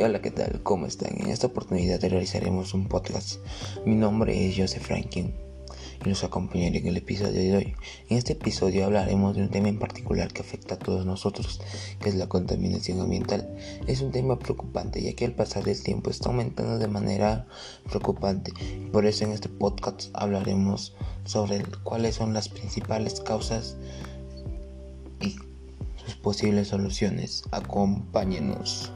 Hola, ¿qué tal? ¿Cómo están? En esta oportunidad realizaremos un podcast. Mi nombre es Joseph Franklin y los acompañaré en el episodio de hoy. En este episodio hablaremos de un tema en particular que afecta a todos nosotros, que es la contaminación ambiental. Es un tema preocupante ya que al pasar del tiempo está aumentando de manera preocupante. Por eso en este podcast hablaremos sobre cuáles son las principales causas y sus posibles soluciones. Acompáñenos.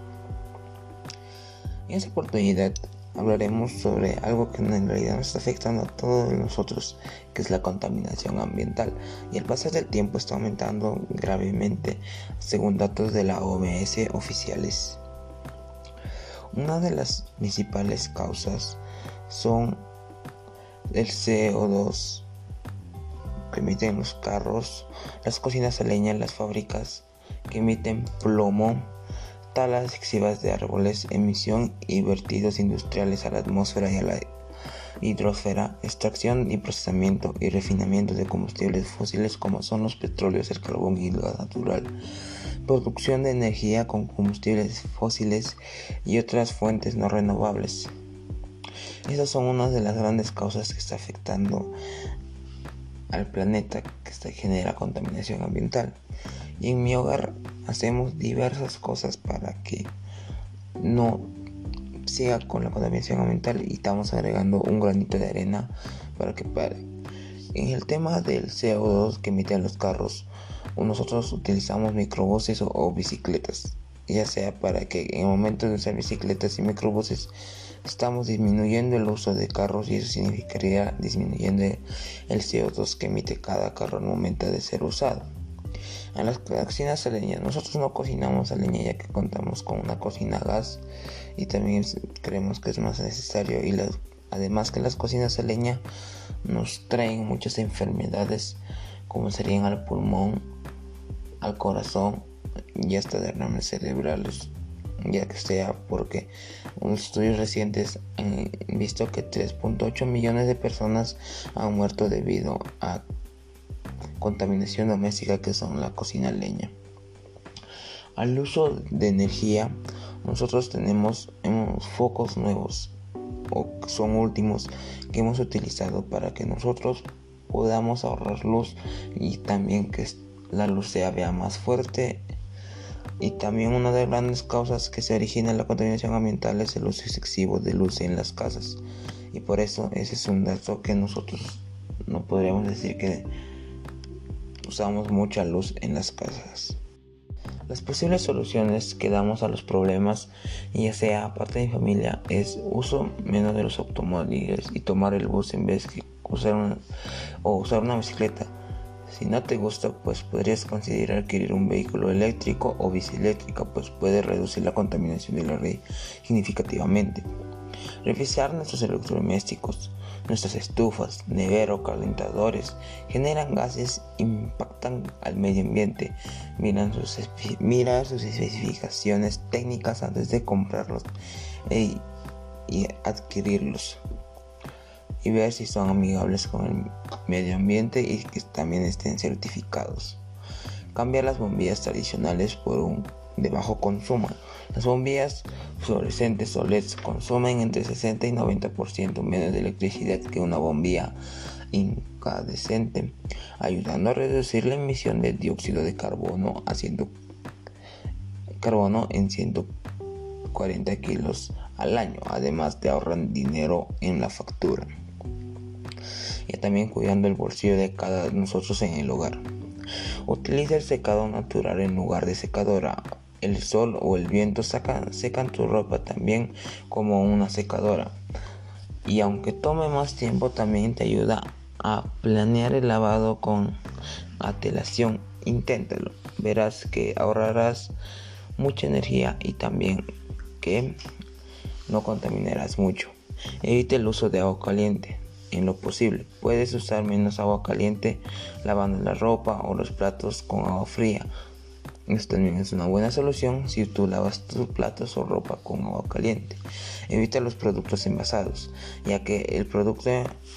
En esta oportunidad hablaremos sobre algo que en realidad nos está afectando a todos nosotros, que es la contaminación ambiental. Y al pasar del tiempo está aumentando gravemente, según datos de la OMS oficiales. Una de las principales causas son el CO2 que emiten los carros, las cocinas a leña, las fábricas que emiten plomo, talas excesivas de árboles, emisión y vertidos industriales a la atmósfera y a la hidrosfera, extracción y procesamiento y refinamiento de combustibles fósiles como son los petróleos, el carbón y el gas natural, producción de energía con combustibles fósiles y otras fuentes no renovables. Esas son una de las grandes causas que está afectando al planeta que genera contaminación ambiental. Y en mi hogar hacemos diversas cosas para que no siga con la contaminación ambiental y estamos agregando un granito de arena para que pare. En el tema del CO2 que emiten los carros, nosotros utilizamos microbuses o, bicicletas, ya sea para que en el momento de usar bicicletas y microbuses estamos disminuyendo el uso de carros y eso significaría disminuyendo el CO2 que emite cada carro al momento de ser usado. En las cocinas a leña, nosotros no cocinamos a leña ya que contamos con una cocina a gas y también creemos que es más necesario y además que las cocinas a leña nos traen muchas enfermedades como serían al pulmón, al corazón y hasta derrames cerebrales ya que sea porque unos estudios recientes han visto que 3.8 millones de personas han muerto debido a contaminación doméstica que son la cocina leña. Al uso de energía, nosotros tenemos focos nuevos o son últimos que hemos utilizado para que nosotros podamos ahorrar luz y también que la luz sea vea más fuerte y también una de las grandes causas que se origina en la contaminación ambiental es el uso excesivo de luz en las casas. Y por eso ese es un dato que nosotros no podríamos decir que usamos mucha luz en las casas. Las posibles soluciones que damos a los problemas, ya sea aparte de mi familia, es uso menos de los automóviles y tomar el bus en vez de usar una, o usar una bicicleta. Si no te gusta, pues podrías considerar adquirir un vehículo eléctrico o bicicleta, pues puede reducir la contaminación de la red significativamente. Revisar nuestros electrodomésticos, nuestras estufas, nevero, calentadores, generan gases, impactan al medio ambiente. Mira sus, mira sus especificaciones técnicas antes de comprarlos e, y adquirirlos y ver si son amigables con el medio ambiente y que también estén certificados. Cambiar las bombillas tradicionales por un de bajo consumo. Las bombillas fluorescentes o LEDs consumen entre 60 y 90% menos de electricidad que una bombilla incandescente, ayudando a reducir la emisión de dióxido de carbono haciendo carbono en 140 kilos al año, además de ahorrar dinero en la factura y también cuidando el bolsillo de cada de nosotros en el hogar. Utiliza el secado natural en lugar de secadora. El sol o el viento secan tu ropa también como una secadora. Y aunque tome más tiempo, también te ayuda a planear el lavado con atelación. Inténtalo. Verás que ahorrarás mucha energía y también que no contaminarás mucho. Evita el uso de agua caliente en lo posible. Puedes usar menos agua caliente lavando la ropa o los platos con agua fría. Esto también es una buena solución si tú lavas tus platos o ropa con agua caliente. Evita los productos envasados, ya que el producto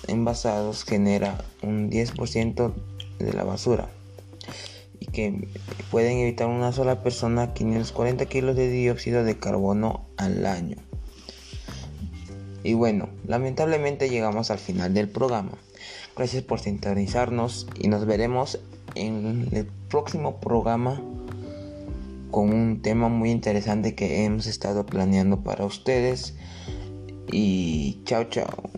envasado genera un 10% de la basura. y que pueden evitar una sola persona 540 kilos de dióxido de carbono al año. Y bueno, lamentablemente llegamos al final del programa. Gracias por sintonizarnos y nos veremos en el próximo programa con un tema muy interesante que hemos estado planeando para ustedes. Y chao, chao.